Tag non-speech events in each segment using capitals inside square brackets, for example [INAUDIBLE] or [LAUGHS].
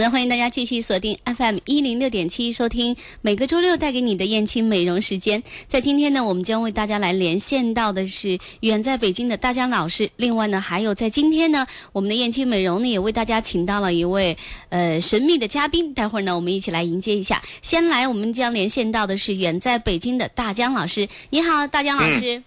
好的，欢迎大家继续锁定 FM 一零六点七，收听每个周六带给你的燕青美容时间。在今天呢，我们将为大家来连线到的是远在北京的大江老师。另外呢，还有在今天呢，我们的燕青美容呢也为大家请到了一位呃神秘的嘉宾。待会儿呢，我们一起来迎接一下。先来，我们将连线到的是远在北京的大江老师。你好，大江老师。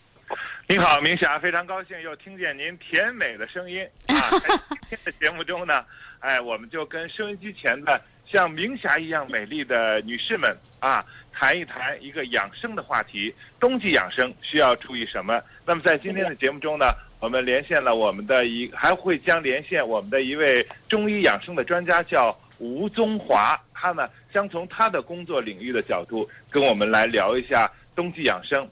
您好，明霞，非常高兴又听见您甜美的声音啊！[LAUGHS] [LAUGHS] 在今天的节目中呢，哎，我们就跟收音机前的像明霞一样美丽的女士们啊，谈一谈一个养生的话题。冬季养生需要注意什么？那么在今天的节目中呢，我们连线了我们的一，还会将连线我们的一位中医养生的专家，叫吴宗华。他呢将从他的工作领域的角度跟我们来聊一下冬季养生。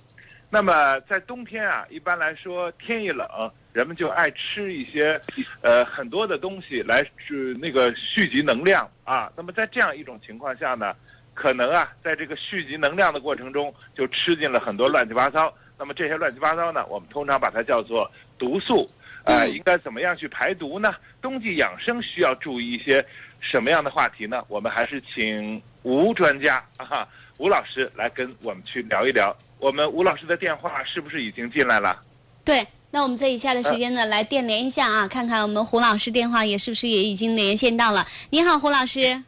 那么在冬天啊，一般来说天一冷，人们就爱吃一些，呃，很多的东西来是那个蓄积能量啊。那么在这样一种情况下呢，可能啊，在这个蓄积能量的过程中，就吃进了很多乱七八糟。那么这些乱七八糟呢，我们通常把它叫做毒素。呃，应该怎么样去排毒呢？冬季养生需要注意一些什么样的话题呢？我们还是请吴专家啊，吴老师来跟我们去聊一聊。我们吴老师的电话是不是已经进来了？对，那我们在以下的时间呢，来电连一下啊，看看我们胡老师电话也是不是也已经连线到了。你好，胡老师。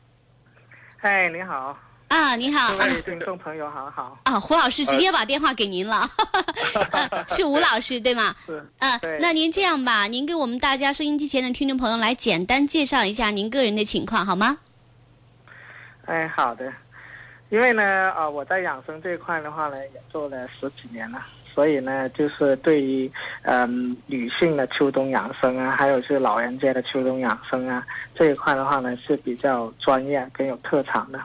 嗨，你好。啊，你好。各位听众朋友，好好。啊，胡老师直接把电话给您了，[LAUGHS] 是吴老师对吗？[LAUGHS] 是。嗯，那您这样吧，您给我们大家收音机前的听众朋友来简单介绍一下您个人的情况好吗？哎，好的。因为呢，啊，我在养生这一块的话呢，也做了十几年了，所以呢，就是对于嗯女性的秋冬养生啊，还有是老人家的秋冬养生啊这一块的话呢，是比较专业跟有特长的。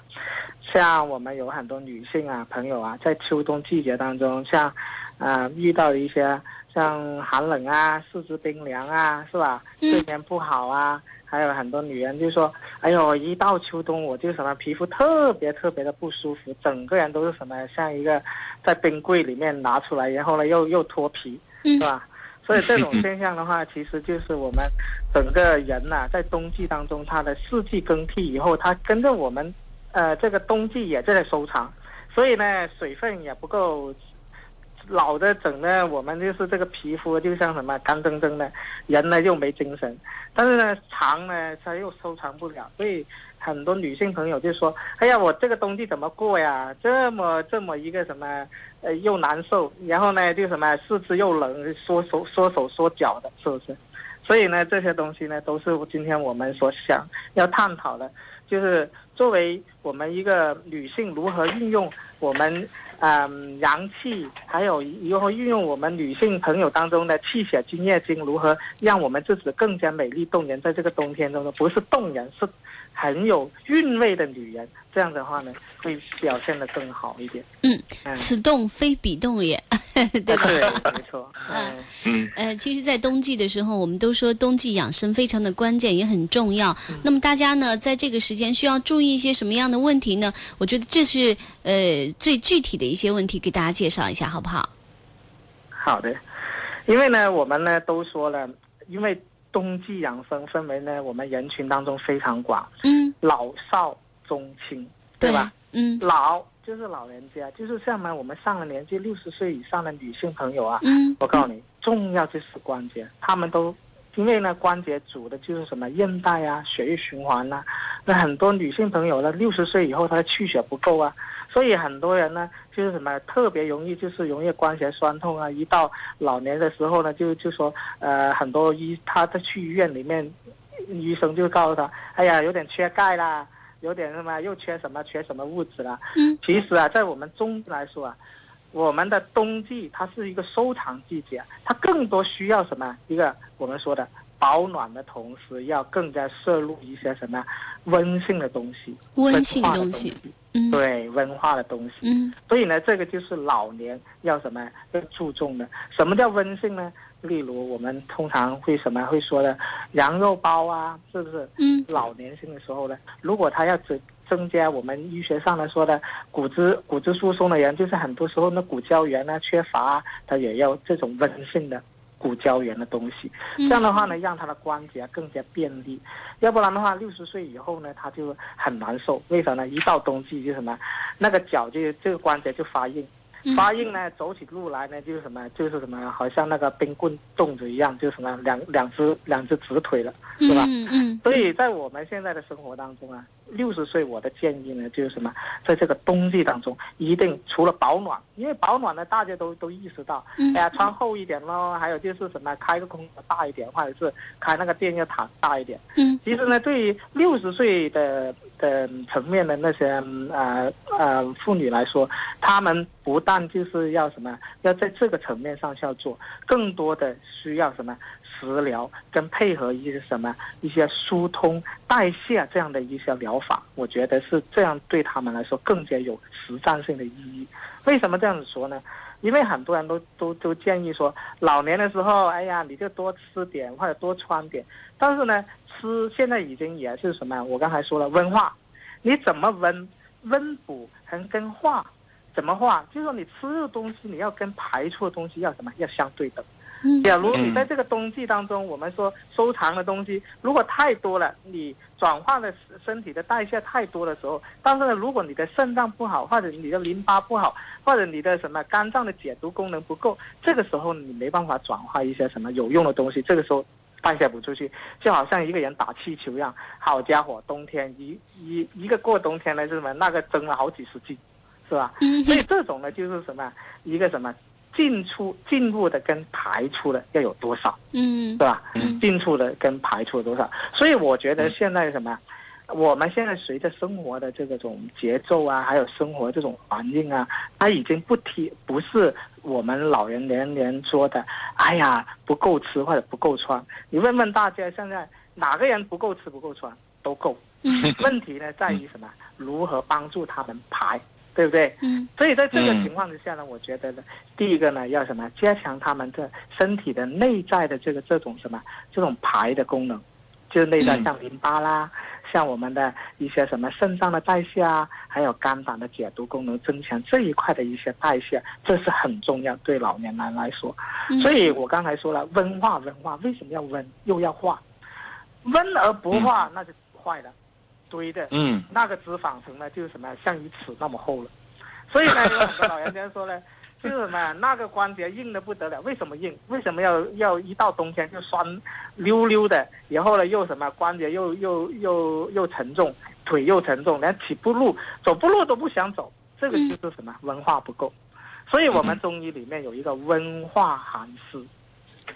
像我们有很多女性啊朋友啊，在秋冬季节当中，像啊遇到一些像寒冷啊、四肢冰凉啊，是吧？睡眠不好啊。还有很多女人就说：“哎呦，一到秋冬我就什么皮肤特别特别的不舒服，整个人都是什么像一个在冰柜里面拿出来，然后呢又又脱皮，是吧？所以这种现象的话，其实就是我们整个人呐，在冬季当中，它的四季更替以后，它跟着我们，呃，这个冬季也在收藏，所以呢，水分也不够。”老的整的，我们就是这个皮肤就像什么干铮铮的，人呢又没精神，但是呢长呢它又收藏不了，所以很多女性朋友就说：“哎呀，我这个冬季怎么过呀？这么这么一个什么，呃又难受，然后呢就什么四肢又冷，缩手缩手缩脚的，是不是？所以呢这些东西呢都是今天我们所想要探讨的，就是作为我们一个女性如何运用我们。”嗯，阳气，还有如何运用我们女性朋友当中的气血津液精，如何让我们自己更加美丽动人，在这个冬天中呢，不是动人，是很有韵味的女人。这样的话呢，会表现的更好一点。嗯，此动非彼动也，[LAUGHS] 对吧？对，没错。[LAUGHS] 嗯，呃，其实，在冬季的时候，我们都说冬季养生非常的关键，也很重要。那么，大家呢，在这个时间需要注意一些什么样的问题呢？我觉得这是呃最具体的一些问题，给大家介绍一下，好不好？好的，因为呢，我们呢都说了，因为冬季养生分为呢，我们人群当中非常广，嗯，老少。中青，对吧？嗯，老就是老人家，就是像呢，我们上了年纪六十岁以上的女性朋友啊，嗯，我告诉你，重要就是关节，他们都因为呢，关节主的就是什么韧带啊，血液循环呐。那很多女性朋友呢，六十岁以后她的气血不够啊，所以很多人呢，就是什么特别容易就是容易关节酸痛啊。一到老年的时候呢，就就说呃，很多医他在去医院里面。医生就告诉他，哎呀，有点缺钙啦，有点什么又缺什么缺什么物质啦。嗯，其实啊，在我们中医来说啊，我们的冬季它是一个收藏季节，它更多需要什么？一个我们说的保暖的同时，要更加摄入一些什么温性的东西，温性化的东西西，嗯，，对，温化的东西。嗯所以呢，这个就是老年要什么要注重的。什么叫温性呢？例如我们通常会什么会说的羊肉包啊，是不是？嗯老年性的时候呢，如果他要增增加我们医学上来说的骨质骨质疏松的人，就是很多时候那骨胶原啊缺乏啊，他也要这种温性的骨胶原的东西。嗯这样的话呢，让他的关节更加便利。要不然的话，六十岁以后呢，他就很难受。为啥呢？一到冬季就什么，那个脚就这个关节就发硬。嗯发硬呢，走起路来呢，就是什么，就是什么，好像那个冰棍冻着一样，就是什么两两只两只直腿了，是吧？嗯嗯所以在我们现在的生活当中啊，六十岁我的建议呢，就是什么，在这个冬季当中，一定除了保暖，因为保暖呢，大家都都意识到，嗯哎呀，穿厚一点咯，还有就是什么，开个空调大一点，或者是开那个电热毯大一点。嗯其实呢，对于六十岁的的层面的那些呃呃妇女来说，她们不但就是要什么，要在这个层面上去要做，更多的需要什么食疗跟配合一些什么一些疏通代谢这样的一些疗法，我觉得是这样对他们来说更加有实战性的意义。为什么这样子说呢？因为很多人都都都建议说，老年的时候，哎呀，你就多吃点或者多穿点。但是呢，吃现在已经也是什么？我刚才说了温化，你怎么温？温补还跟化怎么化？就是说你吃的东西，你要跟排出的东西要什么？要相对等。嗯假如你在这个冬季当中，我们说收藏的东西如果太多了，你转化的身体的代谢太多的时候，但是呢，如果你的肾脏不好，或者你的淋巴不好，或者你的什么肝脏的解毒功能不够，这个时候你没办法转化一些什么有用的东西，这个时候代谢不出去，就好像一个人打气球一样。好家伙，冬天一一一个过冬天呢，是什么？那个增了好几十斤，是吧？嗯所以这种呢，就是什么一个什么进出进入的跟排出的要有多少，嗯是吧？嗯进出的跟排出的多少？所以我觉得现在什么，我们现在随着生活的这个种节奏啊，还有生活这种环境啊，它已经不提不是我们老人年年说的，哎呀不够吃或者不够穿。你问问大家，现在哪个人不够吃不够穿都够？嗯问题呢在于什么？如何帮助他们排，对不对？嗯。所以在这个嗯。情况之下呢，我觉得呢，第一个呢要什么？加强他们的身体的内在的这个这种什么？这种排的功能，就是内在嗯。像淋巴啦，像我们的一些什么肾脏的代谢啊，还有肝胆的解毒功能增强这一块的一些代谢，这是很重要对老年人来说。嗯。所以我刚才说了，温化温化，为什么要温？又要化？温而不化，那就坏了，堆的嗯那个脂肪层呢，就是什么像鱼齿那么厚了。所以呢，有很多老人家说呢，[LAUGHS] 就是什么那个关节硬的不得了。为什么硬？为什么要要一到冬天就酸溜溜的？然后呢，又什么关节又又又又沉重，腿又沉重，连起步路、走步路都不想走。这个就是什么文化不够。所以我们中医里面有一个温化寒湿，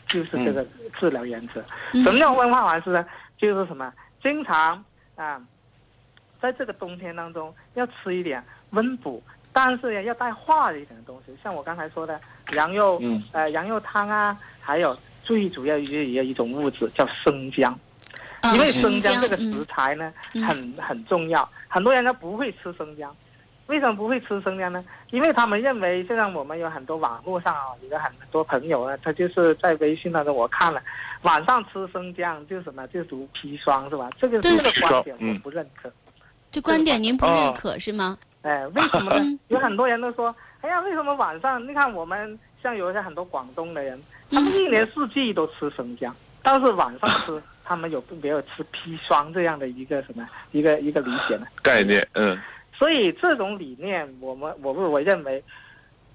就是这个治疗原则。嗯什么叫温化寒湿呢？就是什么？经常啊，在这个冬天当中要吃一点温补，但是呢要带化的一点的东西，像我刚才说的羊肉，嗯呃，羊肉汤啊，还有最主要一一种物质叫生姜，啊因为生姜姜这个嗯食材呢、嗯很很重要，很多人他不会吃生姜。为什么不会吃生姜呢？因为他们认为，就像我们有很多网络上啊，有很多朋友啊，他就是在微信当中我看了，晚上吃生姜就什么就毒砒霜是吧？这个这个观点我嗯不认可。这观点您不认哦可是吗？哎，为什么呢嗯？有很多人都说，哎呀，为什么晚上？你看我们像有一些很多广东的人，他们一年四季都吃生姜，但是晚上吃，他们有没有吃砒霜这样的一个什么一个一个理解呢？概念，嗯所以这种理念，我们我我认为，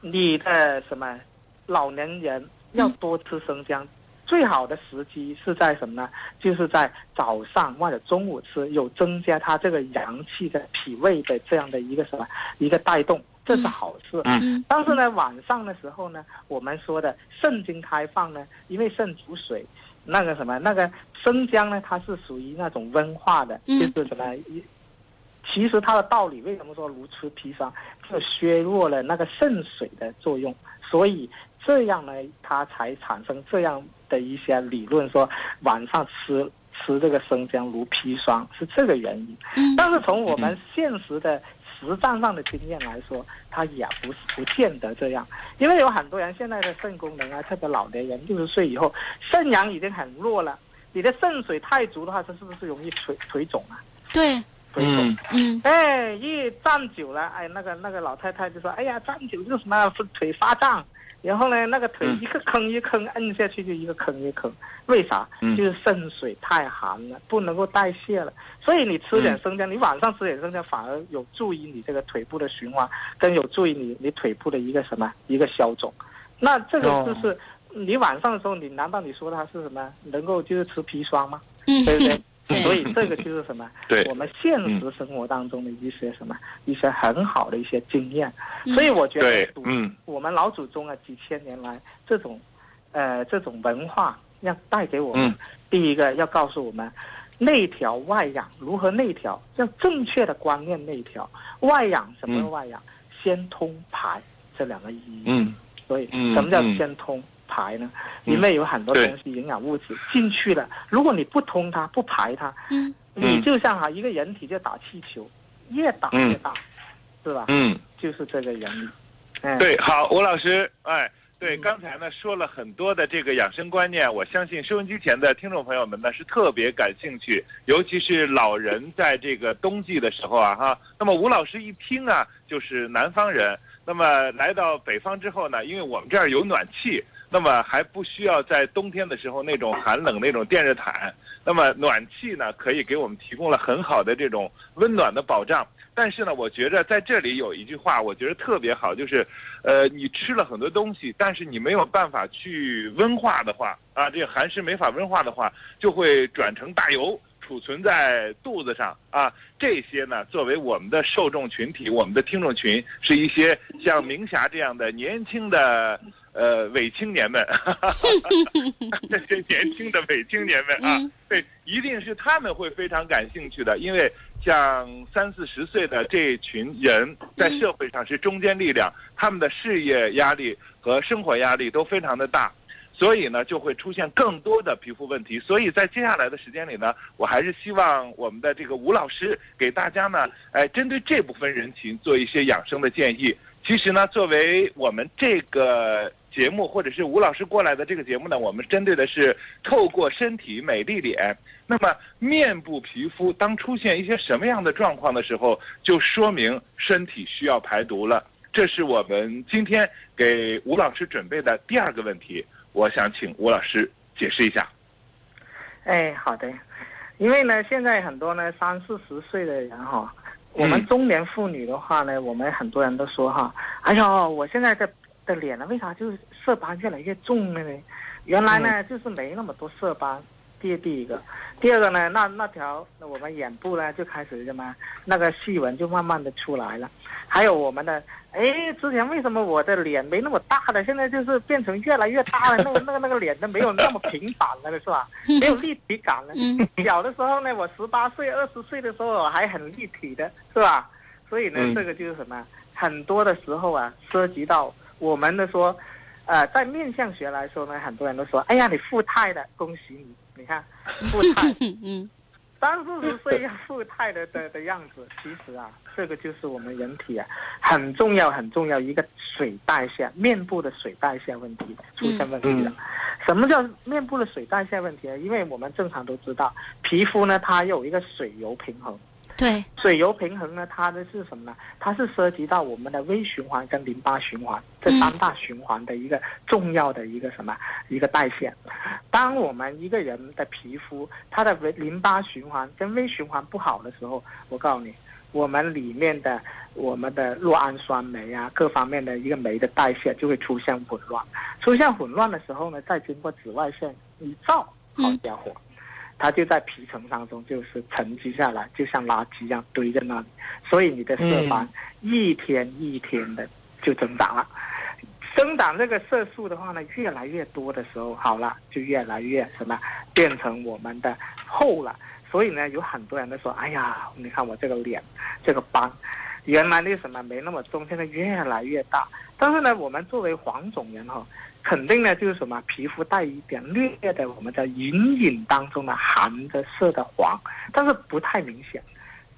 你的什么老年人要多吃生姜，最好的时机是在什么呢？就是在早上或者中午吃，有增加它这个阳气的脾胃的这样的一个什么一个带动，这是好事。嗯嗯但是呢，晚上的时候呢，我们说的肾经开放呢，因为肾主水，那个什么那个生姜呢，它是属于那种温化的，嗯就是什么。其实它的道理为什么说如吃砒霜，就削弱了那个肾水的作用，所以这样呢，它才产生这样的一些理论，说晚上吃吃这个生姜如砒霜是这个原因。嗯但是从我们现实的实战上的经验来说，它也不是不见得这样，因为有很多人现在的肾功能啊，特别老年人六十岁以后，肾阳已经很弱了，你的肾水太足的话，这是不是容易腿腿肿啊？对，腿肿。嗯嗯哎，一站久了，哎，那个那个老太太就说：“哎呀，站久就是什么腿发胀，然后呢，那个腿嗯一个坑一坑摁下去就一个坑一个坑，为啥？嗯就是肾水太寒了，不能够代谢了。所以你吃点生姜，你晚上吃点生姜，反而有助于你这个腿部的循环，跟有助于你你腿部的一个什么一个消肿。那这个哦就是、你晚上的时候，你难道你说它是什么能够就是吃砒霜吗？嗯，对不对？对所以这个就是什么？[LAUGHS] 对我们现实生活当中的一些什么一些很好的一些经验。嗯所以我觉得，嗯我们老祖宗啊，几千年来这种，呃，这种文化要带给我们，嗯第一个要告诉我们。内调外养如何内调？要正确的观念内调。外养什么嗯外养？先通排这两个意义。嗯所以嗯什么叫嗯先通排呢？嗯因为有很多东西营养物质进去了，如果你不通它不排它，嗯你就像哈一个人体在打气球，越打越大，是吧？嗯，就是这个原理。嗯，对，好，吴老师，哎，对，刚才呢说了很多的这个养生观念，我相信收音机前的听众朋友们呢是特别感兴趣，尤其是老人在这个冬季的时候啊，哈。那么吴老师一听啊，就是南方人，那么来到北方之后呢，因为我们这儿有暖气。那么还不需要在冬天的时候那种寒冷那种电热毯，那么暖气呢可以给我们提供了很好的这种温暖的保障。但是呢，我觉着在这里有一句话，我觉得特别好，就是，呃，你吃了很多东西，但是你没有办法去温化的话，啊，这个寒湿没法温化的话，就会转成大油。储存在肚子上啊，这些呢，作为我们的受众群体，我们的听众群，是一些像明霞这样的年轻的呃伪青年们，[LAUGHS] 这些年轻的伪青年们啊，嗯对，一定是他们会非常感兴趣的，因为像三四十岁的这群人在社会上是中坚力量，他们的事业压力和生活压力都非常的大。所以呢，就会出现更多的皮肤问题。所以在接下来的时间里呢，我还是希望我们的这个吴老师给大家呢，哎，针对这部分人群做一些养生的建议。其实呢，作为我们这个节目或者是吴老师过来的这个节目呢，我们针对的是透过身体美丽脸。那么面部皮肤当出现一些什么样的状况的时候，就说明身体需要排毒了。这是我们今天给吴老师准备的第二个问题。我想请吴老师解释一下。哎，好的，因为呢，现在很多呢三四十岁的人哈，我们中年妇女的话呢，我们很多人都说哈，哎呦，我现在的的脸呢，为啥就是色斑越来越重了呢？原来呢，就是没那么多色斑。第第一个，第二个呢，那那条那我们眼部呢就开始什么，那个细纹就慢慢的出来了。还有我们的，哎，之前为什么我的脸没那么大的，现在就是变成越来越大了，那个那个那个脸都没有那么平板了，是吧？[LAUGHS] 没有立体感了。嗯小的时候呢，我十八岁、二十岁的时候我还很立体的，是吧？所以呢，嗯这个就是什么？很多的时候啊，涉及到我们的说，呃，在面相学来说呢，很多人都说，哎呀，你富态了，恭喜你！你看，[LAUGHS] 富态，嗯三四十岁要富态的的的样子，其实啊，这个就是我们人体啊很重要很重要一个水代谢，面部的水代谢问题出现问题了。什么叫面部的水代谢问题呢？因为我们正常都知道，皮肤呢它有一个水油平衡，对，水油平衡呢，它的是什么呢？它是涉及到我们的微循环跟淋巴循环这三大循环的一个重要的一个什么一个代谢。当我们一个人的皮肤它的微淋巴循环跟微循环不好的时候，我告诉你，我们里面的我们的酪氨酸酶啊，各方面的一个酶的代谢就会出现混乱。出现混乱的时候呢，再经过紫外线一照，好家伙！它就在皮层当中就是沉积下来，就像垃圾一样堆在那里，所以你的色斑一天一天的就增长了。生长这个色素的话呢，越来越多的时候，好了，就越来越什么变成我们的厚了。所以呢，有很多人都说，哎呀，你看我这个脸，这个斑，原来那什么没那么重，现在越来越大。但是呢，我们作为黄种人哈、肯定呢就是什么皮肤带一点略的我们叫隐隐当中的含着色的黄，但是不太明显。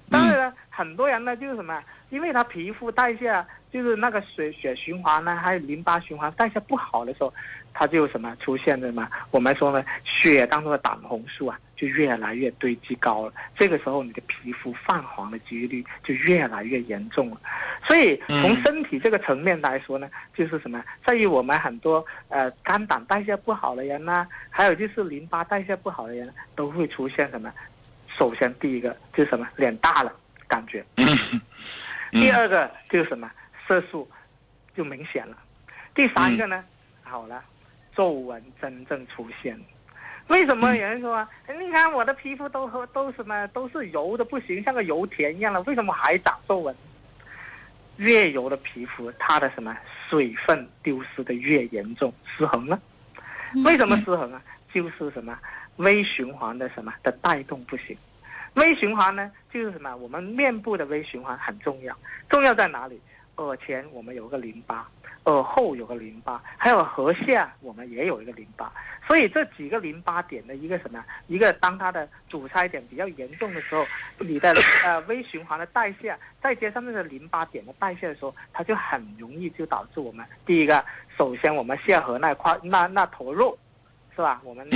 当然了，很多人呢就是什么，因为他皮肤代谢就是那个血血循环呢，还有淋巴循环代谢不好的时候，他就什么出现什么，我们说呢，血当中的胆红素啊就越来越堆积高了。这个时候你的皮肤泛黄的几率就越来越严重了。所以从身体这个层面来说呢，就是什么，在于我们很多呃肝胆代谢不好的人呐、还有就是淋巴代谢不好的人，都会出现什么？首先第一个就是什么，脸大了感觉。第二个就是什么，色素就明显了。第三个呢，好了，皱纹真正出现了。为什么有人说、哎你看我的皮肤都和都什么都是油的不行，像个油田一样了，为什么还长皱纹？越油的皮肤，它的什么水分丢失的越严重，失衡了。为什么失衡啊？就是什么微循环的什么的带动不行。微循环呢，就是什么？我们面部的微循环很重要，重要在哪里？耳前我们有个淋巴，耳后有个淋巴，还有颌下我们也有一个淋巴。所以这几个淋巴点的一个什么？一个当它的阻塞点比较严重的时候，你的呃微循环的代谢，再加上那个淋巴点的代谢的时候，它就很容易就导致我们第一个，首先我们下颌那块那那头肉，是吧？我们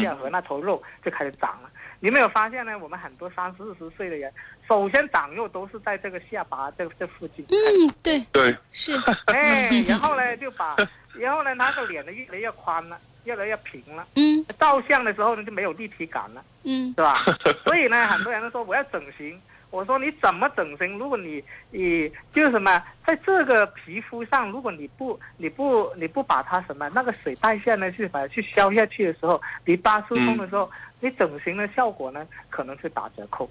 下颌那头肉就开始长了。你没有发现呢？我们很多三四十岁的人，首先长肉都是在这个下巴这这附近。嗯，对，对，是，[LAUGHS] 哎，然后呢就把，然后呢他的脸呢越来越宽了，越来越平了。嗯照相的时候呢就没有立体感了，嗯是吧？[LAUGHS] 所以呢，很多人都说我要整形。我说你怎么整形？如果你你就是什么，在这个皮肤上，如果你不你不你不把它什么那个水代谢呢去把它去消下去的时候，淋巴疏通的时候，你整形的效果呢可能是打折扣。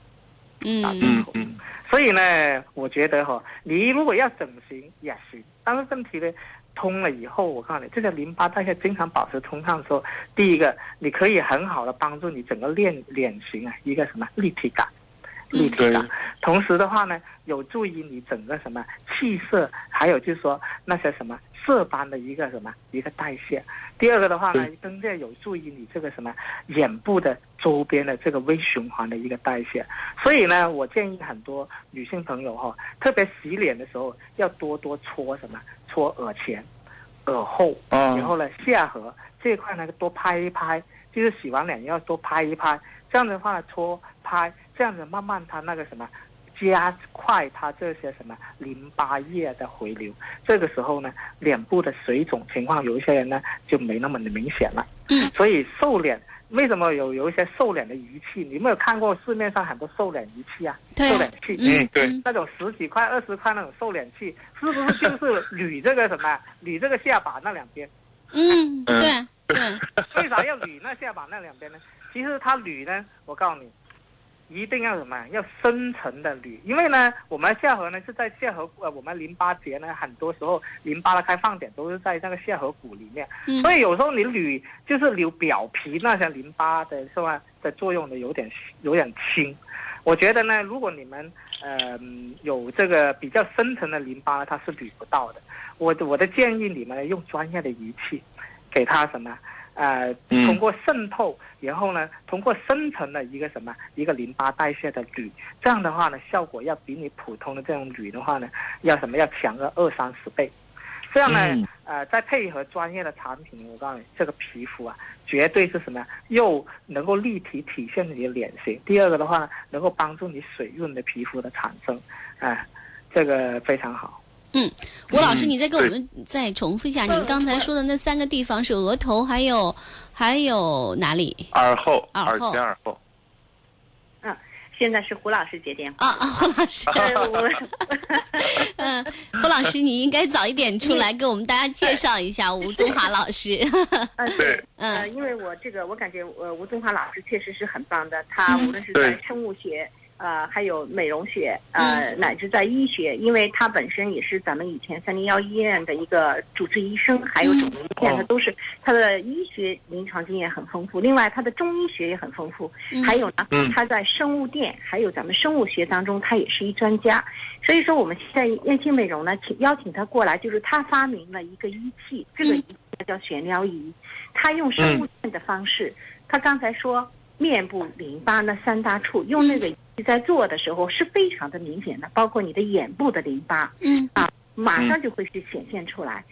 打折嗯扣。嗯所以呢，我觉得哈、你如果要整形也行，但是问题呢，通了以后，我告诉你，这个淋巴代谢经常保持通畅的时候，第一个，你可以很好的帮助你整个脸脸型啊一个什么立体感，立体感对。同时的话呢，有助于你整个什么气色，还有就是说那些什么色斑的一个什么一个代谢。第二个的话呢，更加有助于你这个什么眼部的周边的这个微循环的一个代谢。所以呢，我建议很多女性朋友哈、特别洗脸的时候要多多搓什么，搓耳前、耳后，嗯然后呢下颌这一块呢多拍一拍，就是洗完脸要多拍一拍，这样的话搓拍，这样子慢慢它那个什么。加快它这些什么淋巴液的回流，这个时候呢，脸部的水肿情况，有一些人呢就没那么的明显了。嗯，所以瘦脸为什么有有一些瘦脸的仪器？你有没有看过市面上很多瘦脸仪器啊？对瘦脸器，嗯对嗯那种十几块、二十块那种瘦脸器，是不是就是捋这个什么，[LAUGHS] 捋这个下巴那两边？嗯，对对，为啥 [LAUGHS] 要捋那下巴那两边呢？其实它捋呢，我告诉你，一定要什么？要深层的捋，因为呢，我们下颌呢是在下颌呃，我们淋巴结呢，很多时候淋巴的开放点都是在那个下颌骨里面，嗯所以有时候你捋就是捋表皮那些淋巴的是吧的作用呢有点有点轻。我觉得呢，如果你们呃有这个比较深层的淋巴，它是捋不到的。我我的建议你们用专业的仪器，给它什么呃，嗯通过渗透，然后呢，通过深层的一个什么一个淋巴代谢的铝，这样的话呢，效果要比你普通的这种铝的话呢，要什么要强个二三十倍。这样呢，嗯呃，再配合专业的产品，我告诉你，这个皮肤啊，绝对是什么？又能够立体体现你的脸型。第二个的话呢，能够帮助你水润的皮肤的产生，啊、这个非常好。吴老师，嗯你再给我们再重复一下，您刚才说的那三个地方是额头，还有还有哪里？耳后、耳耳后前、耳后。现在是胡老师接电话。啊啊，胡老师，[LAUGHS] [LAUGHS] 嗯，胡老师，你应该早一点出来给我们大家介绍一下吴宗华老师。呃 [LAUGHS] 对，呃，嗯因为我这个我感觉呃吴宗华老师确实是很棒的，他嗯无论是在生物学、呃，还有美容学，呃，乃至在医学，因为他本身也是咱们以前三零幺医院的一个主治医生，还有肿瘤医院，他都是他的医学临床经验很丰富。另外，他的中医学也很丰富，还有呢，他在生物电还有咱们生物学当中，他也是一专家。所以说，我们现在燕青美容呢，请邀请他过来，就是他发明了一个仪器，这个仪器叫悬疗仪，他用生物电的方式，他刚才说面部淋巴那三大处用那个。你在做的时候是非常的明显的，包括你的眼部的淋巴，嗯啊，马上就会去显现出来。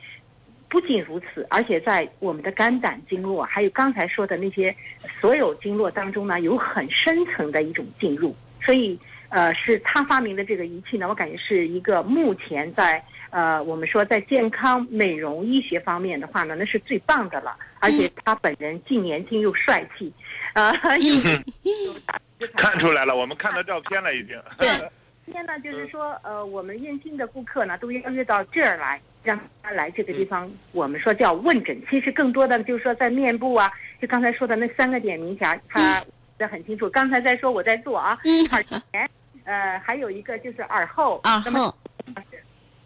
不仅如此，而且在我们的肝胆经络，还有刚才说的那些所有经络当中呢，有很深层的一种进入。所以，呃，是他发明的这个仪器呢，我感觉是一个目前在呃我们说在健康美容医学方面的话呢，那是最棒的了。而且他本人既年轻又帅气，啊，又又打。看出来了，我们看到照片了，已经。对，今天呢，就是说，呃，我们燕青的顾客呢，都邀约到这儿来，让他来这个地方，我们说叫问诊。其实更多的就是说，在面部啊，就刚才说的那三个点，明显他的很清楚。刚才在说我在做啊，耳前，呃，还有一个就是耳后，耳后，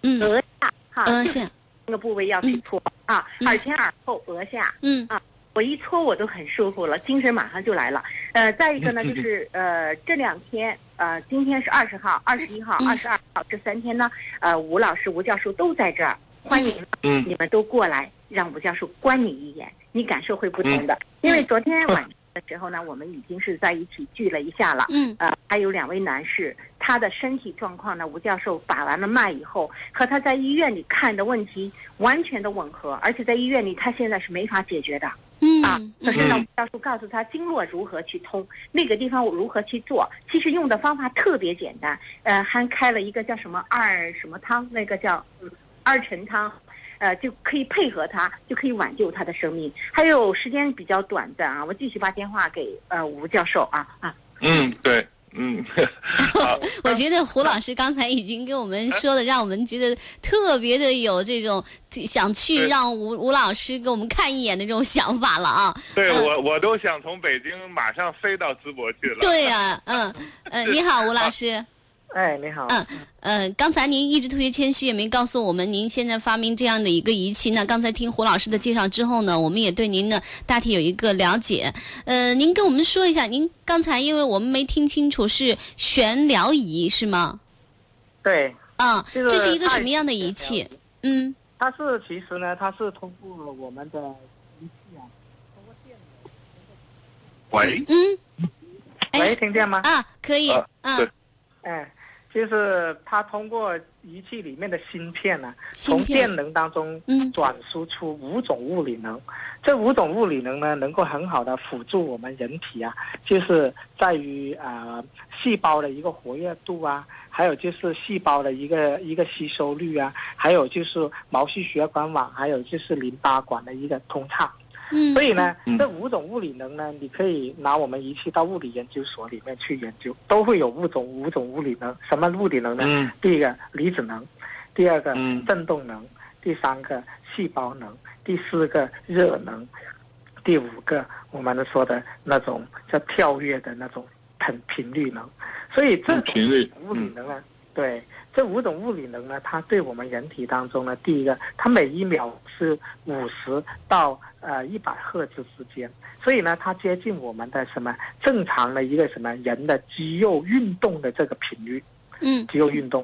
嗯，额下，哈，额下那个部位要去搓啊，耳前、耳后、额下，嗯啊。我一搓我都很舒服了，精神马上就来了。呃，再一个呢，就是呃这两天，呃今天是二十号、二十一号、二十二号这三天呢，呃吴老师、吴教授都在这儿，欢迎你们都过来，让吴教授观你一眼，你感受会不同的。因为昨天晚上的时候呢，我们已经是在一起聚了一下了。嗯。呃，还有两位男士，他的身体状况呢，吴教授把完了脉以后，和他在医院里看的问题完全的吻合，而且在医院里他现在是没法解决的。嗯啊，可是呢，到时候告诉他经络如何去通，那个地方我如何去做。其实用的方法特别简单，呃，还开了一个叫什么二什么汤，那个叫二陈汤，呃，就可以配合他，就可以挽救他的生命。还有时间比较短暂啊，我继续把电话给呃吴教授啊啊。嗯，对。嗯，[LAUGHS] 我觉得胡老师刚才已经跟我们说的，让我们觉得特别的有这种想去让吴吴老师给我们看一眼的这种想法了啊。对我，我都想从北京马上飞到淄博去了。对呀，嗯嗯，[LAUGHS] 你好，吴老师。哎，你好。嗯，呃，刚才您一直特别谦虚，也没告诉我们您现在发明这样的一个仪器。那刚才听胡老师的介绍之后呢，我们也对您的大体有一个了解。呃，您跟我们说一下，您刚才因为我们没听清楚是悬疗仪是吗？对。啊，这是一个什么样的仪器？嗯。它是其实呢，它是通过我们的仪器啊，通过电喂。嗯。喂，听见吗？啊，可以。嗯。哎，就是它通过仪器里面的芯片呢，从电能当中转输出五种物理能。这五种物理能呢，能够很好的辅助我们人体啊，就是在于啊细胞的一个活跃度啊，还有就是细胞的一个一个吸收率啊，还有就是毛细血管网，还有就是淋巴管的一个通畅。嗯，所以呢，这五种物理能呢，你可以拿我们仪器到物理研究所里面去研究，都会有五种五种物理能。什么物理能呢？嗯，第一个离子能，第二个振动能，第三个细胞能，第四个热能，第五个我们说的那种叫跳跃的那种频频率能。所以这频率物理能呢，对。这五种物理能呢，它对我们人体当中呢，第一个，它每一秒是五十到呃一百赫兹之间，所以呢，它接近我们的什么正常的一个什么人的肌肉运动的这个频率。嗯。肌肉运动，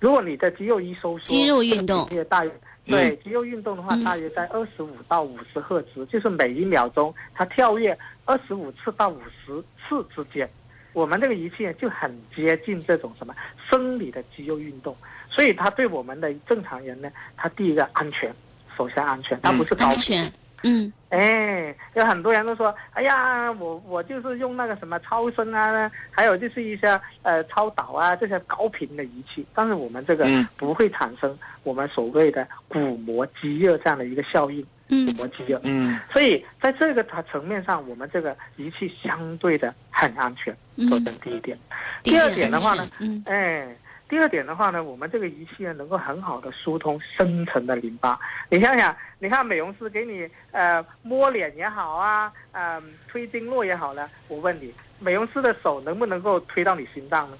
如果你的肌肉一收缩，肌肉运动大约对肌肉运动的话，大约在二十五到五十赫兹，就是每一秒钟它跳跃二十五次到五十次之间。我们这个仪器呢就很接近这种什么生理的肌肉运动，所以它对我们的正常人呢，它第一个安全，首先安全，它不是高安全，嗯，哎，有很多人都说，哎呀，我我就是用那个什么超声啊，还有就是一些呃超导啊这些高频的仪器，但是我们这个不会产生我们所谓的鼓膜积热这样的一个效应。嗯，嗯，所以在这个它层面上，我们这个仪器相对的很安全，首先第一点。第二点的话呢，嗯，哎，第二点的话呢，我们这个仪器呢能够很好的疏通深层的淋巴。你想想，你看美容师给你呃摸脸也好啊，嗯，推经络也好呢，我问你，美容师的手能不能够推到你心脏呢？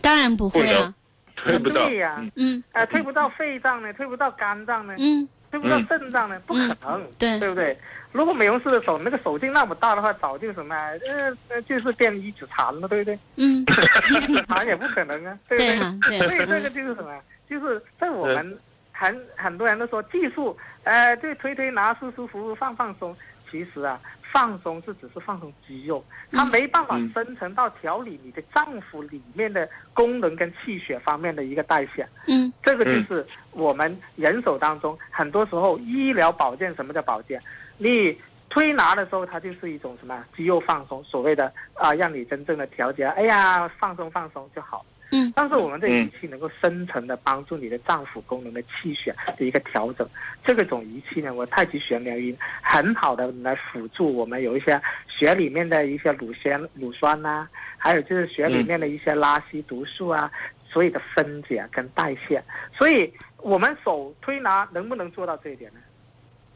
当然不会啊。推不到。对呀、嗯嗯呃，推不到肺脏呢，推不到肝脏呢，嗯，推不对？肾脏呢，不可能，对。对不对？如果美容师的手那个手劲那么大的话，早就什么，呃，呃就是变一指禅了，对不对？嗯，一指禅也不可能啊，对不对？啊对所以这个嗯就是什么？就是在我们很很多人都说技术，呃，对，推推拿舒舒服服放放松，其实啊，放松是只是放松肌肉，它没办法嗯深层到调理你的脏腑里面的功能跟气血方面的一个代谢。嗯这个就是我们人手当中，很多时候医疗保健，什么叫保健？你推拿的时候，它就是一种什么肌肉放松，所谓的啊、让你真正的调节，哎呀，放松放松就好。嗯但是我们的仪器能够深层的帮助你的脏腑功能的气血的一个调整，这个种仪器呢，我太极玄疗音很好的来辅助我们有一些血里面的一些乳酸乳酸呐、还有就是血里面的一些拉稀毒素啊，所以的分解跟代谢。所以我们手推拿能不能做到这一点呢？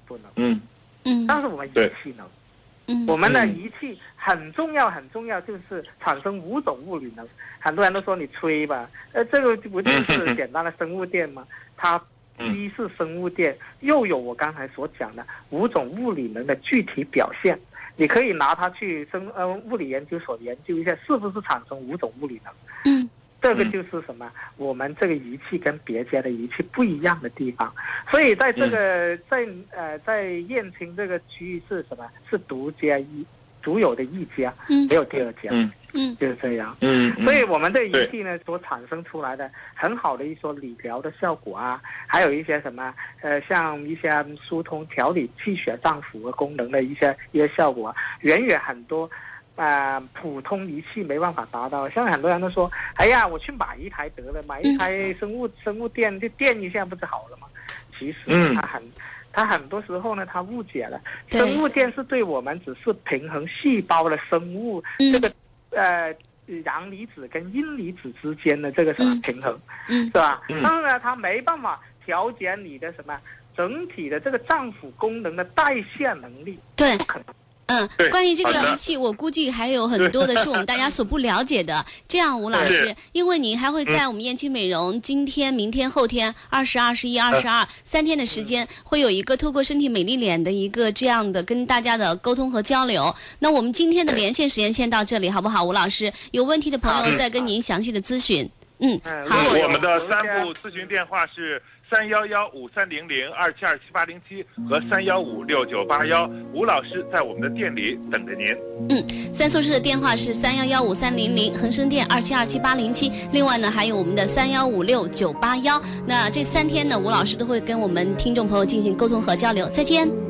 不能，嗯嗯但是我们仪器能。嗯我们的嗯仪器很重要，很重要，就是产生五种物理能。很多人都说你吹吧，呃，这个不就是简单的生物电吗？它嗯一是生物电，又有我刚才所讲的五种物理能的具体表现。你可以拿它去生呃物理研究所研究一下，是不是产生五种物理能？嗯这个就是什么？我们这个仪器跟别家的仪器不一样的地方。所以在这个、在呃在燕青这个区域是什么？是独家一独有的一家，嗯没有第二家，嗯嗯就是这样。嗯，所以我们这仪器呢，所产生出来的很好的一说理疗的效果啊，还有一些什么呃，像一些疏通调理气血脏腑的功能的一些一些效果、啊，远远很多。啊、普通仪器没办法达到。像很多人都说，哎呀，我去买一台得了，买一台生物、生物电就电一下不就好了吗？其实嗯它很，它很多时候呢，它误解了。生物电是对我们只是平衡细胞的生物、嗯这个呃阳离子跟阴离子之间的这个什么嗯平衡，嗯是吧？嗯但是呢，它没办法调节你的什么整体的这个脏腑功能的代谢能力，对不可能。嗯，关于这个仪器，我估计还有很多的是我们大家所不了解的。这样，吴老师，因为您还会在我们燕青美容今天、明天、后天二十二、十一、二十二三天的时间，会有一个透过身体美丽脸的一个这样的跟大家的沟通和交流。那我们今天的连线时间先到这里，好不好？吴老师，有问题的朋友再跟您详细的咨询。嗯，嗯好我们的三部咨询电话是三幺幺五三零零二七二七八零七和三幺五六九八幺，吴老师在我们的店里等着您。嗯三宿舍的电话是三幺幺五三零零，恒生店二七二七八零七。另外呢，还有我们的三幺五六九八幺。那这三天呢，吴老师都会跟我们听众朋友进行沟通和交流。再见。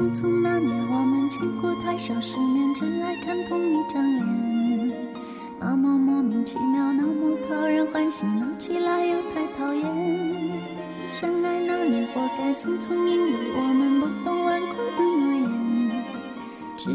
匆匆那年我们见过太少世面只爱看同一张脸那么莫名其妙那么讨人欢喜闹起来又太讨厌。相爱那年活该匆匆因为我们不懂顽固的诺言。只